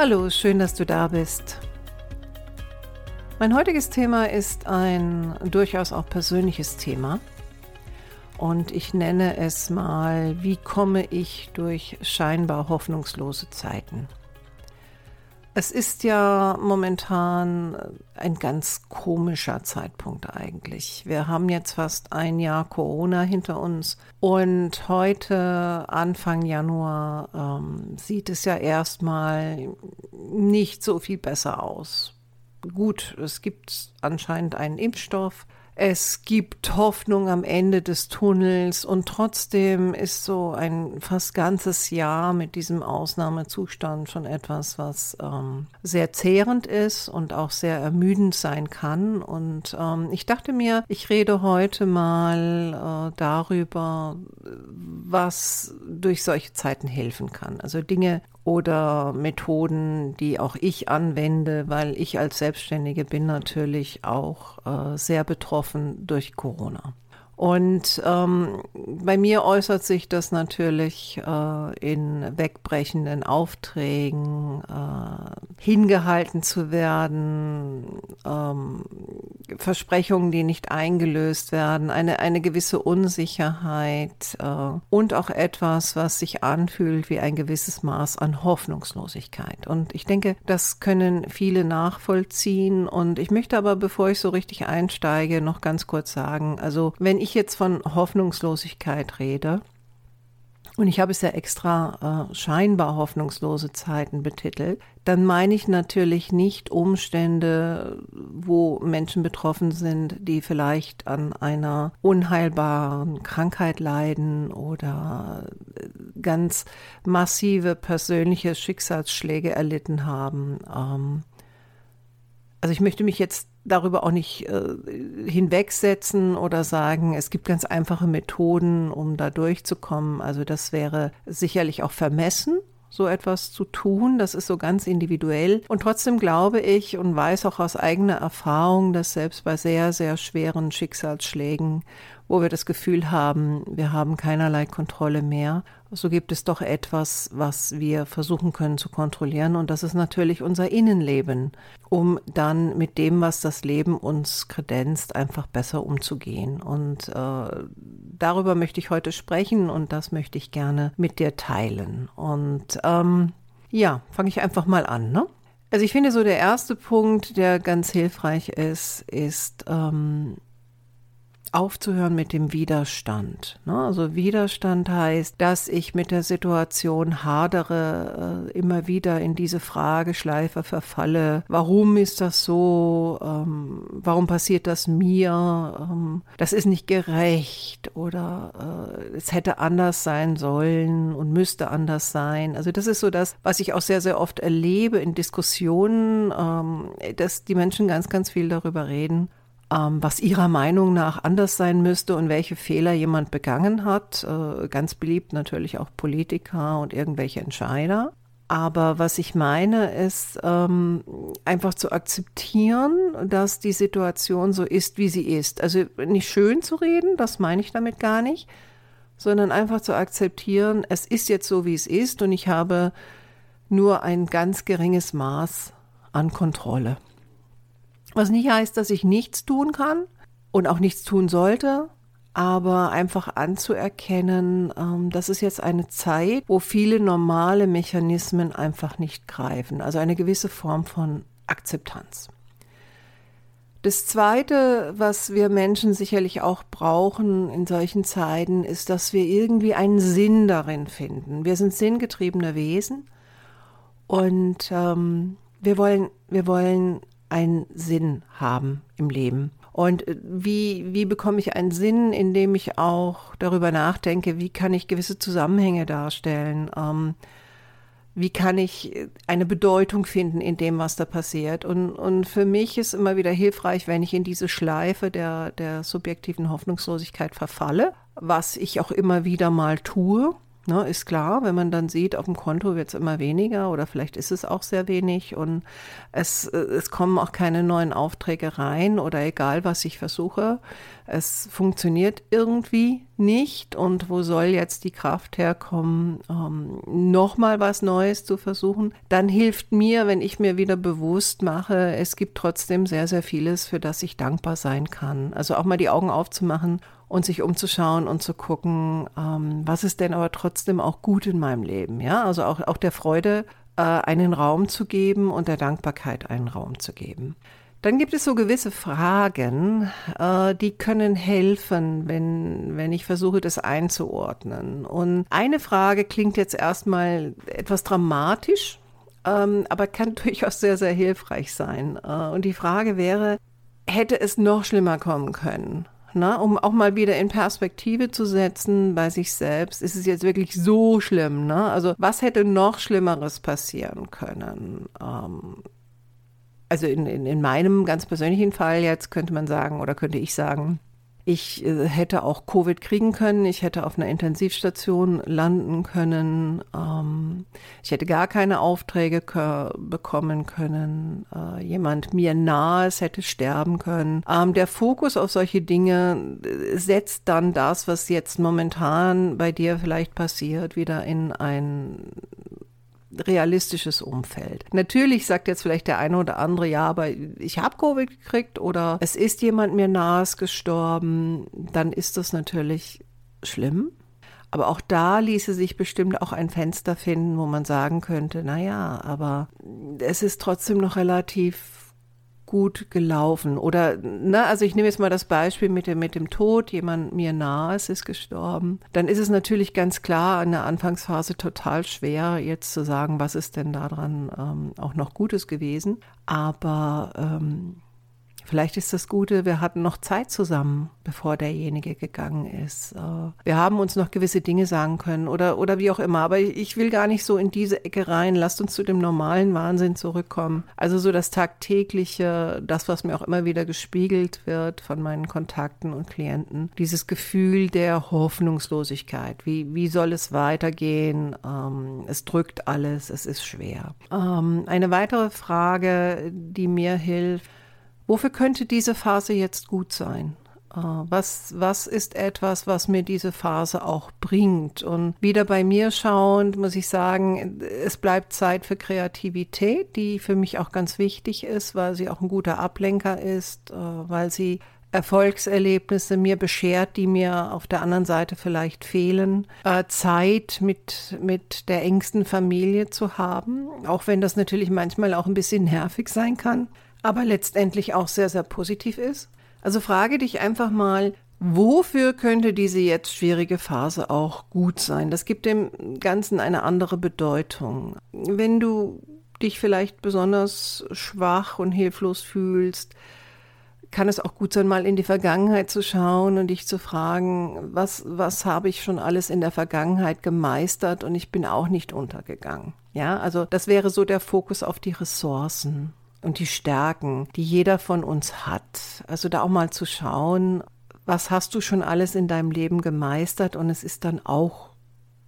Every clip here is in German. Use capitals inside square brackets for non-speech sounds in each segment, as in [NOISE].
Hallo, schön, dass du da bist. Mein heutiges Thema ist ein durchaus auch persönliches Thema. Und ich nenne es mal, wie komme ich durch scheinbar hoffnungslose Zeiten? Es ist ja momentan ein ganz komischer Zeitpunkt eigentlich. Wir haben jetzt fast ein Jahr Corona hinter uns und heute, Anfang Januar, ähm, sieht es ja erstmal nicht so viel besser aus. Gut, es gibt anscheinend einen Impfstoff, es gibt Hoffnung am Ende des Tunnels und trotzdem ist so ein fast ganzes Jahr mit diesem Ausnahmezustand schon etwas, was ähm, sehr zehrend ist und auch sehr ermüdend sein kann. Und ähm, ich dachte mir, ich rede heute mal äh, darüber, was durch solche Zeiten helfen kann. Also Dinge oder Methoden, die auch ich anwende, weil ich als Selbstständige bin natürlich auch äh, sehr betroffen durch Corona. Und ähm, bei mir äußert sich das natürlich äh, in wegbrechenden Aufträgen, äh, hingehalten zu werden, ähm, Versprechungen, die nicht eingelöst werden, eine, eine gewisse Unsicherheit äh, und auch etwas, was sich anfühlt wie ein gewisses Maß an Hoffnungslosigkeit. Und ich denke, das können viele nachvollziehen. Und ich möchte aber, bevor ich so richtig einsteige, noch ganz kurz sagen, also wenn ich ich jetzt von Hoffnungslosigkeit rede, und ich habe es ja extra äh, scheinbar hoffnungslose Zeiten betitelt, dann meine ich natürlich nicht Umstände, wo Menschen betroffen sind, die vielleicht an einer unheilbaren Krankheit leiden oder äh, ganz massive persönliche Schicksalsschläge erlitten haben. Ähm, also ich möchte mich jetzt darüber auch nicht äh, hinwegsetzen oder sagen, es gibt ganz einfache Methoden, um da durchzukommen. Also das wäre sicherlich auch vermessen so etwas zu tun. Das ist so ganz individuell. Und trotzdem glaube ich und weiß auch aus eigener Erfahrung, dass selbst bei sehr, sehr schweren Schicksalsschlägen, wo wir das Gefühl haben, wir haben keinerlei Kontrolle mehr, so gibt es doch etwas, was wir versuchen können zu kontrollieren. Und das ist natürlich unser Innenleben, um dann mit dem, was das Leben uns kredenzt, einfach besser umzugehen. Und äh, darüber möchte ich heute sprechen und das möchte ich gerne mit dir teilen. Und ähm, ja, fange ich einfach mal an. Ne? Also ich finde so der erste Punkt, der ganz hilfreich ist, ist ähm, aufzuhören mit dem Widerstand. Ne? Also Widerstand heißt, dass ich mit der Situation hadere, äh, immer wieder in diese Frageschleife verfalle. Warum ist das so? Ähm, warum passiert das mir? Ähm, das ist nicht gerecht oder äh, es hätte anders sein sollen und müsste anders sein. Also das ist so das, was ich auch sehr, sehr oft erlebe in Diskussionen, ähm, dass die Menschen ganz, ganz viel darüber reden was ihrer Meinung nach anders sein müsste und welche Fehler jemand begangen hat. Äh, ganz beliebt natürlich auch Politiker und irgendwelche Entscheider. Aber was ich meine, ist ähm, einfach zu akzeptieren, dass die Situation so ist, wie sie ist. Also nicht schön zu reden, das meine ich damit gar nicht, sondern einfach zu akzeptieren, es ist jetzt so, wie es ist und ich habe nur ein ganz geringes Maß an Kontrolle. Was nicht heißt, dass ich nichts tun kann und auch nichts tun sollte, aber einfach anzuerkennen, ähm, das ist jetzt eine Zeit, wo viele normale Mechanismen einfach nicht greifen. Also eine gewisse Form von Akzeptanz. Das Zweite, was wir Menschen sicherlich auch brauchen in solchen Zeiten, ist, dass wir irgendwie einen Sinn darin finden. Wir sind sinngetriebene Wesen und ähm, wir wollen, wir wollen einen Sinn haben im Leben. Und äh, wie, wie bekomme ich einen Sinn, indem ich auch darüber nachdenke, wie kann ich gewisse Zusammenhänge darstellen? Ähm, wie kann ich eine Bedeutung finden in dem, was da passiert. Und, und für mich ist immer wieder hilfreich, wenn ich in diese Schleife der, der subjektiven Hoffnungslosigkeit verfalle, was ich auch immer wieder mal tue. Ne, ist klar, wenn man dann sieht, auf dem Konto wird es immer weniger oder vielleicht ist es auch sehr wenig und es, es kommen auch keine neuen Aufträge rein oder egal, was ich versuche, es funktioniert irgendwie nicht und wo soll jetzt die Kraft herkommen, ähm, nochmal was Neues zu versuchen, dann hilft mir, wenn ich mir wieder bewusst mache, es gibt trotzdem sehr, sehr vieles, für das ich dankbar sein kann. Also auch mal die Augen aufzumachen und sich umzuschauen und zu gucken, ähm, was ist denn aber trotzdem auch gut in meinem Leben. Ja, also auch, auch der Freude äh, einen Raum zu geben und der Dankbarkeit einen Raum zu geben. Dann gibt es so gewisse Fragen, äh, die können helfen, wenn, wenn ich versuche, das einzuordnen. Und eine Frage klingt jetzt erstmal etwas dramatisch, ähm, aber kann [LAUGHS] durchaus sehr, sehr hilfreich sein. Äh, und die Frage wäre, hätte es noch schlimmer kommen können? Ne, um auch mal wieder in Perspektive zu setzen bei sich selbst, ist es jetzt wirklich so schlimm. Ne? Also was hätte noch Schlimmeres passieren können? Ähm, also in, in, in meinem ganz persönlichen Fall jetzt könnte man sagen oder könnte ich sagen, ich äh, hätte auch Covid kriegen können, ich hätte auf einer Intensivstation landen können, ähm, ich hätte gar keine Aufträge bekommen können, äh, jemand mir nahes hätte sterben können. Ähm, der Fokus auf solche Dinge äh, setzt dann das, was jetzt momentan bei dir vielleicht passiert, wieder in ein realistisches Umfeld. Natürlich sagt jetzt vielleicht der eine oder andere, ja, aber ich habe Covid gekriegt oder es ist jemand mir nahes gestorben, dann ist das natürlich schlimm. Aber auch da ließe sich bestimmt auch ein Fenster finden, wo man sagen könnte, na ja, aber es ist trotzdem noch relativ gut gelaufen. Oder, ne, also ich nehme jetzt mal das Beispiel mit dem, mit dem Tod, jemand mir nahe ist, ist gestorben. Dann ist es natürlich ganz klar in der Anfangsphase total schwer, jetzt zu sagen, was ist denn daran ähm, auch noch Gutes gewesen. Aber ähm, Vielleicht ist das Gute, wir hatten noch Zeit zusammen, bevor derjenige gegangen ist. Äh, wir haben uns noch gewisse Dinge sagen können oder, oder wie auch immer. Aber ich will gar nicht so in diese Ecke rein. Lasst uns zu dem normalen Wahnsinn zurückkommen. Also so das tagtägliche, das, was mir auch immer wieder gespiegelt wird von meinen Kontakten und Klienten. Dieses Gefühl der Hoffnungslosigkeit. Wie, wie soll es weitergehen? Ähm, es drückt alles, es ist schwer. Ähm, eine weitere Frage, die mir hilft, Wofür könnte diese Phase jetzt gut sein? Äh, was, was ist etwas, was mir diese Phase auch bringt? Und wieder bei mir schauend, muss ich sagen, es bleibt Zeit für Kreativität, die für mich auch ganz wichtig ist, weil sie auch ein guter Ablenker ist, äh, weil sie Erfolgserlebnisse mir beschert, die mir auf der anderen Seite vielleicht fehlen. Äh, Zeit mit, mit der engsten Familie zu haben, auch wenn das natürlich manchmal auch ein bisschen nervig sein kann aber letztendlich auch sehr, sehr positiv ist. Also frage dich einfach mal, wofür könnte diese jetzt schwierige Phase auch gut sein? Das gibt dem Ganzen eine andere Bedeutung. Wenn du dich vielleicht besonders schwach und hilflos fühlst, kann es auch gut sein, mal in die Vergangenheit zu schauen und dich zu fragen, was, was habe ich schon alles in der Vergangenheit gemeistert und ich bin auch nicht untergegangen. Ja, also das wäre so der Fokus auf die Ressourcen und die Stärken, die jeder von uns hat. Also da auch mal zu schauen, was hast du schon alles in deinem Leben gemeistert und es ist dann auch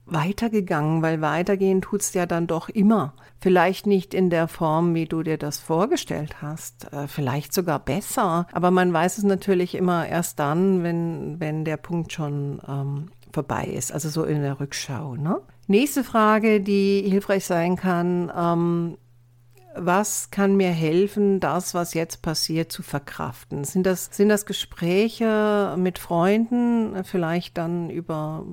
weitergegangen, weil weitergehen tut's ja dann doch immer. Vielleicht nicht in der Form, wie du dir das vorgestellt hast, äh, vielleicht sogar besser, aber man weiß es natürlich immer erst dann, wenn, wenn der Punkt schon ähm, vorbei ist, also so in der Rückschau. Ne? Nächste Frage, die hilfreich sein kann, ähm, was kann mir helfen, das, was jetzt passiert, zu verkraften? Sind das, sind das Gespräche mit Freunden, vielleicht dann über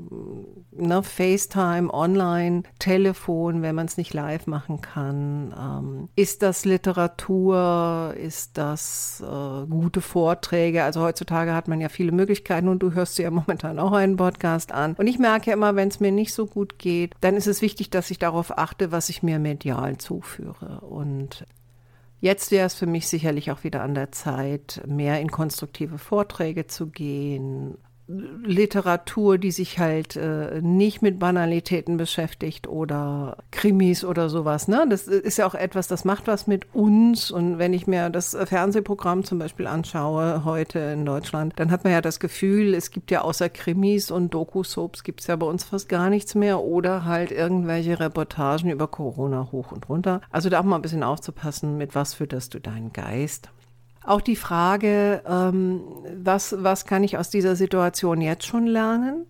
ne, FaceTime, Online, Telefon, wenn man es nicht live machen kann? Ähm, ist das Literatur? Ist das äh, gute Vorträge? Also heutzutage hat man ja viele Möglichkeiten und du hörst dir ja [LAUGHS] momentan auch einen Podcast an. Und ich merke immer, wenn es mir nicht so gut geht, dann ist es wichtig, dass ich darauf achte, was ich mir medial zuführe. Und und jetzt wäre es für mich sicherlich auch wieder an der Zeit, mehr in konstruktive Vorträge zu gehen, Literatur, die sich halt äh, nicht mit Banalitäten beschäftigt oder Krimis oder sowas. Ne? Das ist ja auch etwas, das macht was mit uns. Und wenn ich mir das Fernsehprogramm zum Beispiel anschaue heute in Deutschland, dann hat man ja das Gefühl, es gibt ja außer Krimis und Doku-Soaps gibt es ja bei uns fast gar nichts mehr oder halt irgendwelche Reportagen über Corona hoch und runter. Also da auch mal ein bisschen aufzupassen, mit was fütterst du deinen Geist. Auch die Frage, ähm, was, was kann ich aus dieser Situation jetzt schon lernen?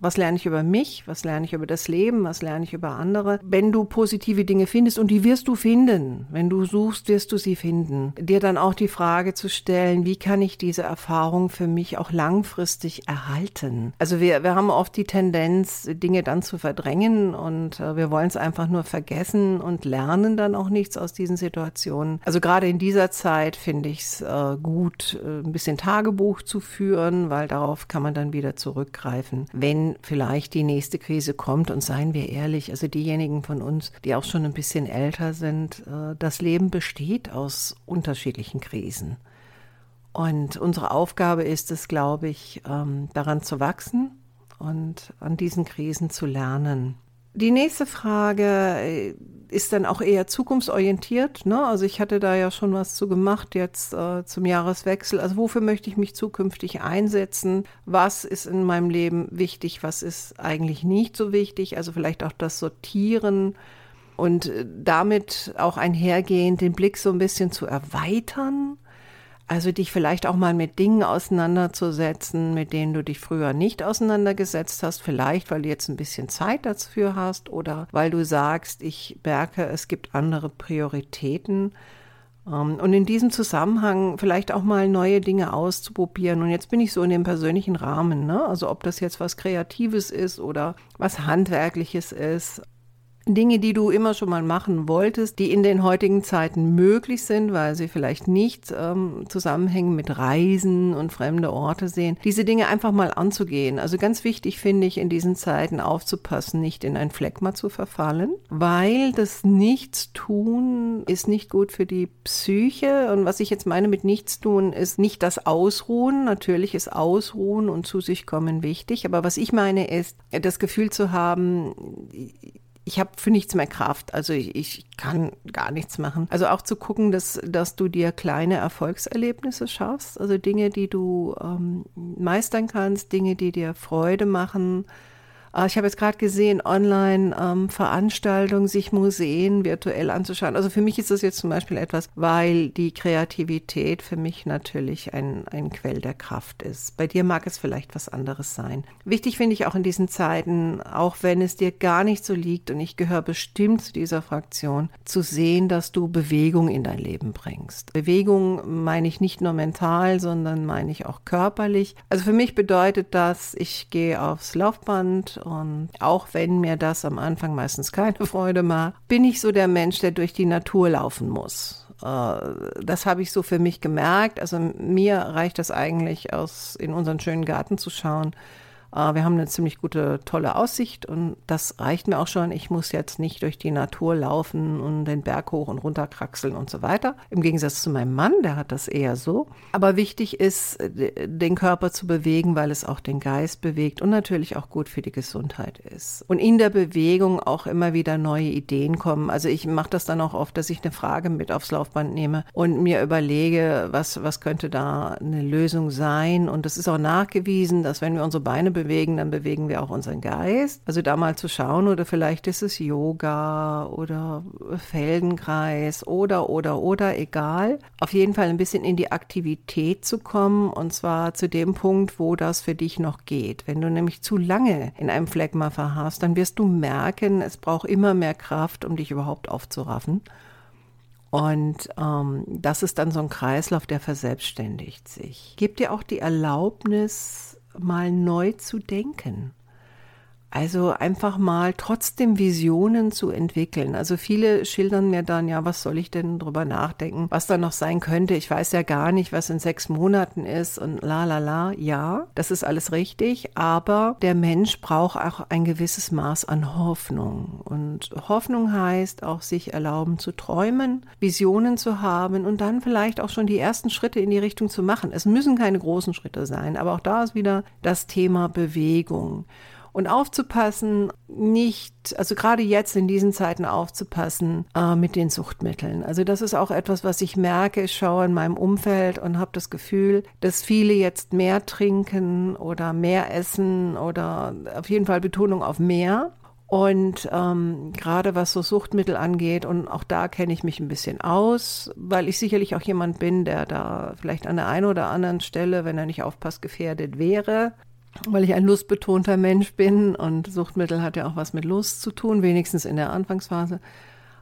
Was lerne ich über mich? Was lerne ich über das Leben? Was lerne ich über andere? Wenn du positive Dinge findest, und die wirst du finden, wenn du suchst, wirst du sie finden, dir dann auch die Frage zu stellen, wie kann ich diese Erfahrung für mich auch langfristig erhalten? Also wir, wir haben oft die Tendenz, Dinge dann zu verdrängen und äh, wir wollen es einfach nur vergessen und lernen dann auch nichts aus diesen Situationen. Also gerade in dieser Zeit finde ich es äh, gut, äh, ein bisschen Tagebuch zu führen, weil darauf kann man dann wieder zurückgreifen, wenn vielleicht die nächste Krise kommt. Und seien wir ehrlich, also diejenigen von uns, die auch schon ein bisschen älter sind, äh, das Leben besteht aus unterschiedlichen Krisen. Und unsere Aufgabe ist es, glaube ich, ähm, daran zu wachsen und an diesen Krisen zu lernen. Die nächste Frage äh, ist dann auch eher zukunftsorientiert. Ne? Also ich hatte da ja schon was zu gemacht jetzt äh, zum Jahreswechsel. Also wofür möchte ich mich zukünftig einsetzen? Was ist in meinem Leben wichtig? Was ist eigentlich nicht so wichtig? Also vielleicht auch das Sortieren und äh, damit auch einhergehend den Blick so ein bisschen zu erweitern also dich vielleicht auch mal mit Dingen auseinanderzusetzen, mit denen du dich früher nicht auseinandergesetzt hast, vielleicht weil du jetzt ein bisschen Zeit dafür hast oder weil du sagst, ich merke, es gibt andere Prioritäten. Ähm, und in diesem Zusammenhang vielleicht auch mal neue Dinge auszuprobieren. Und jetzt bin ich so in dem persönlichen Rahmen, ne? Also ob das jetzt was Kreatives ist oder was Handwerkliches ist. Dinge, die du immer schon mal machen wolltest, die in den heutigen Zeiten möglich sind, weil sie vielleicht nicht ähm, zusammenhängen mit Reisen und fremde Orte sehen, diese Dinge einfach mal anzugehen. Also ganz wichtig finde ich in diesen Zeiten aufzupassen, nicht in ein Phlegma zu verfallen, weil das Nichtstun ist nicht gut für die Psyche. Und was ich jetzt meine mit Nichtstun ist nicht das Ausruhen. Natürlich ist Ausruhen und zu sich kommen wichtig. Aber was ich meine ist, das Gefühl zu haben, ich habe für nichts mehr Kraft. Also ich, ich, kann gar nichts machen. Also auch zu gucken, dass, dass du dir kleine Erfolgserlebnisse schaffst, also Dinge, die du ähm, meistern kannst, Dinge, die dir Freude machen, ich habe jetzt gerade gesehen, Online-Veranstaltungen, ähm, sich Museen virtuell anzuschauen. Also für mich ist das jetzt zum Beispiel etwas, weil die Kreativität für mich natürlich ein, ein Quell der Kraft ist. Bei dir mag es vielleicht was anderes sein. Wichtig finde ich auch in diesen Zeiten, auch wenn es dir gar nicht so liegt, und ich gehöre bestimmt zu dieser Fraktion, zu sehen, dass du Bewegung in dein Leben bringst. Bewegung meine ich nicht nur mental, sondern meine ich auch körperlich. Also für mich bedeutet das, ich gehe aufs Laufband und auch wenn mir das am Anfang meistens keine Freude macht, bin ich so der Mensch, der durch die Natur laufen muss. Äh, das habe ich so für mich gemerkt. Also mir reicht das eigentlich aus in unseren schönen Garten zu schauen wir haben eine ziemlich gute, tolle Aussicht und das reicht mir auch schon. Ich muss jetzt nicht durch die Natur laufen und den Berg hoch und runter kraxeln und so weiter. Im Gegensatz zu meinem Mann, der hat das eher so. Aber wichtig ist, den Körper zu bewegen, weil es auch den Geist bewegt und natürlich auch gut für die Gesundheit ist. Und in der Bewegung auch immer wieder neue Ideen kommen. Also ich mache das dann auch oft, dass ich eine Frage mit aufs Laufband nehme und mir überlege, was, was könnte da eine Lösung sein. Und es ist auch nachgewiesen, dass wenn wir unsere Beine bewegen, dann bewegen wir auch unseren Geist. Also da mal zu schauen oder vielleicht ist es Yoga oder Feldenkreis oder, oder, oder, egal. Auf jeden Fall ein bisschen in die Aktivität zu kommen und zwar zu dem Punkt, wo das für dich noch geht. Wenn du nämlich zu lange in einem Phlegma verharrst, dann wirst du merken, es braucht immer mehr Kraft, um dich überhaupt aufzuraffen. Und ähm, das ist dann so ein Kreislauf, der verselbstständigt sich. Gib dir auch die Erlaubnis, mal neu zu denken. Also einfach mal trotzdem Visionen zu entwickeln. Also viele schildern mir dann, ja, was soll ich denn drüber nachdenken, was da noch sein könnte. Ich weiß ja gar nicht, was in sechs Monaten ist und la la la. Ja, das ist alles richtig, aber der Mensch braucht auch ein gewisses Maß an Hoffnung. Und Hoffnung heißt auch sich erlauben zu träumen, Visionen zu haben und dann vielleicht auch schon die ersten Schritte in die Richtung zu machen. Es müssen keine großen Schritte sein, aber auch da ist wieder das Thema Bewegung und aufzupassen, nicht, also gerade jetzt in diesen Zeiten aufzupassen äh, mit den Suchtmitteln. Also das ist auch etwas, was ich merke. Ich schaue in meinem Umfeld und habe das Gefühl, dass viele jetzt mehr trinken oder mehr essen oder auf jeden Fall Betonung auf mehr. Und ähm, gerade was so Suchtmittel angeht, und auch da kenne ich mich ein bisschen aus, weil ich sicherlich auch jemand bin, der da vielleicht an der einen oder anderen Stelle, wenn er nicht aufpasst, gefährdet wäre weil ich ein lustbetonter Mensch bin und Suchtmittel hat ja auch was mit Lust zu tun, wenigstens in der Anfangsphase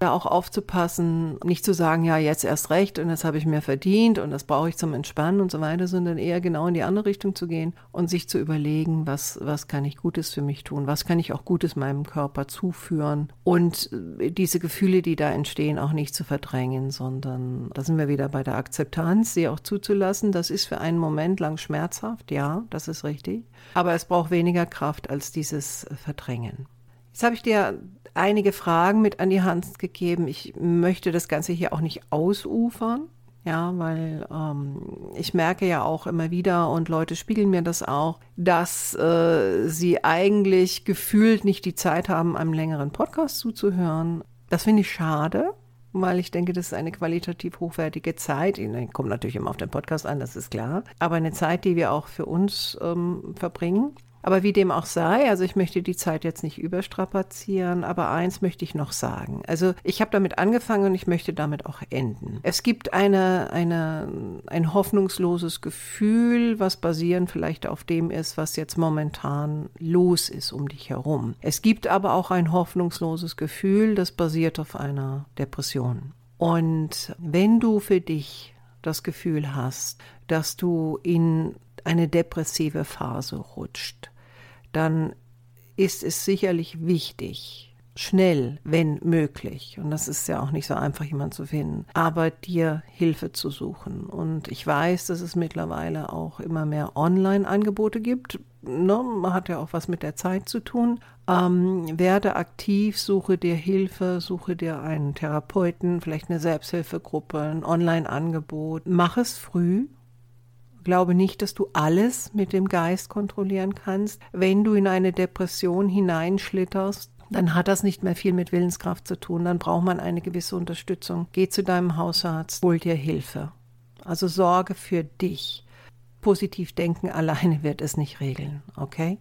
da auch aufzupassen, nicht zu sagen, ja, jetzt erst recht und das habe ich mir verdient und das brauche ich zum Entspannen und so weiter, sondern eher genau in die andere Richtung zu gehen und sich zu überlegen, was, was kann ich Gutes für mich tun, was kann ich auch Gutes meinem Körper zuführen und äh, diese Gefühle, die da entstehen, auch nicht zu verdrängen, sondern da sind wir wieder bei der Akzeptanz, sie auch zuzulassen. Das ist für einen Moment lang schmerzhaft, ja, das ist richtig, aber es braucht weniger Kraft als dieses Verdrängen. Jetzt habe ich dir einige Fragen mit an die Hand gegeben. Ich möchte das Ganze hier auch nicht ausufern. Ja, weil ähm, ich merke ja auch immer wieder und Leute spiegeln mir das auch, dass äh, sie eigentlich gefühlt nicht die Zeit haben, einem längeren Podcast zuzuhören. Das finde ich schade, weil ich denke, das ist eine qualitativ hochwertige Zeit. Kommt natürlich immer auf den Podcast an, das ist klar. Aber eine Zeit, die wir auch für uns ähm, verbringen. Aber wie dem auch sei, also ich möchte die Zeit jetzt nicht überstrapazieren, aber eins möchte ich noch sagen. Also ich habe damit angefangen und ich möchte damit auch enden. Es gibt eine, eine, ein hoffnungsloses Gefühl, was basierend vielleicht auf dem ist, was jetzt momentan los ist um dich herum. Es gibt aber auch ein hoffnungsloses Gefühl, das basiert auf einer Depression. Und wenn du für dich das Gefühl hast, dass du in eine depressive Phase rutscht, dann ist es sicherlich wichtig, schnell, wenn möglich, und das ist ja auch nicht so einfach, jemand zu finden, aber dir Hilfe zu suchen. Und ich weiß, dass es mittlerweile auch immer mehr Online-Angebote gibt. Ne? Man hat ja auch was mit der Zeit zu tun. Ähm, werde aktiv, suche dir Hilfe, suche dir einen Therapeuten, vielleicht eine Selbsthilfegruppe, ein Online-Angebot. Mach es früh, Glaube nicht, dass du alles mit dem Geist kontrollieren kannst. Wenn du in eine Depression hineinschlitterst, dann hat das nicht mehr viel mit Willenskraft zu tun. Dann braucht man eine gewisse Unterstützung. Geh zu deinem Hausarzt, hol dir Hilfe. Also sorge für dich. Positiv denken [LAUGHS] alleine wird es nicht regeln, okay?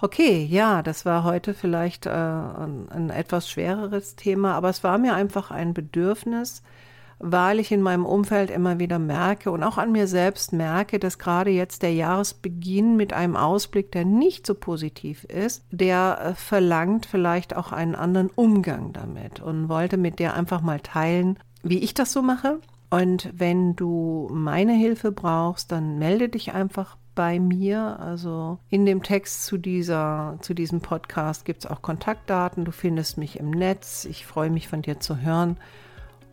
Okay, ja, das war heute vielleicht äh, ein, ein etwas schwereres Thema, aber es war mir einfach ein Bedürfnis, weil ich in meinem Umfeld immer wieder merke und auch an mir selbst merke, dass gerade jetzt der Jahresbeginn mit einem Ausblick, der nicht so positiv ist, der äh, verlangt vielleicht auch einen anderen Umgang damit und wollte mit dir einfach mal teilen, wie ich das so mache. Und wenn du meine Hilfe brauchst, dann melde dich einfach bei mir. Also in dem Text zu dieser, zu diesem Podcast gibt es auch Kontaktdaten. Du findest mich im Netz. Ich freue mich von dir zu hören.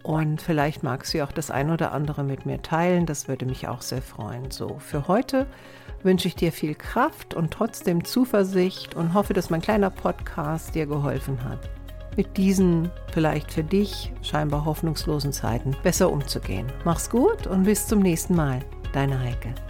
Und vielleicht magst du auch das ein oder andere mit mir teilen. Das würde mich auch sehr freuen. So, für heute wünsche ich dir viel Kraft und trotzdem Zuversicht und hoffe, dass mein kleiner Podcast dir geholfen hat, mit diesen vielleicht für dich scheinbar hoffnungslosen Zeiten besser umzugehen. Mach's gut und bis zum nächsten Mal. Deine Heike.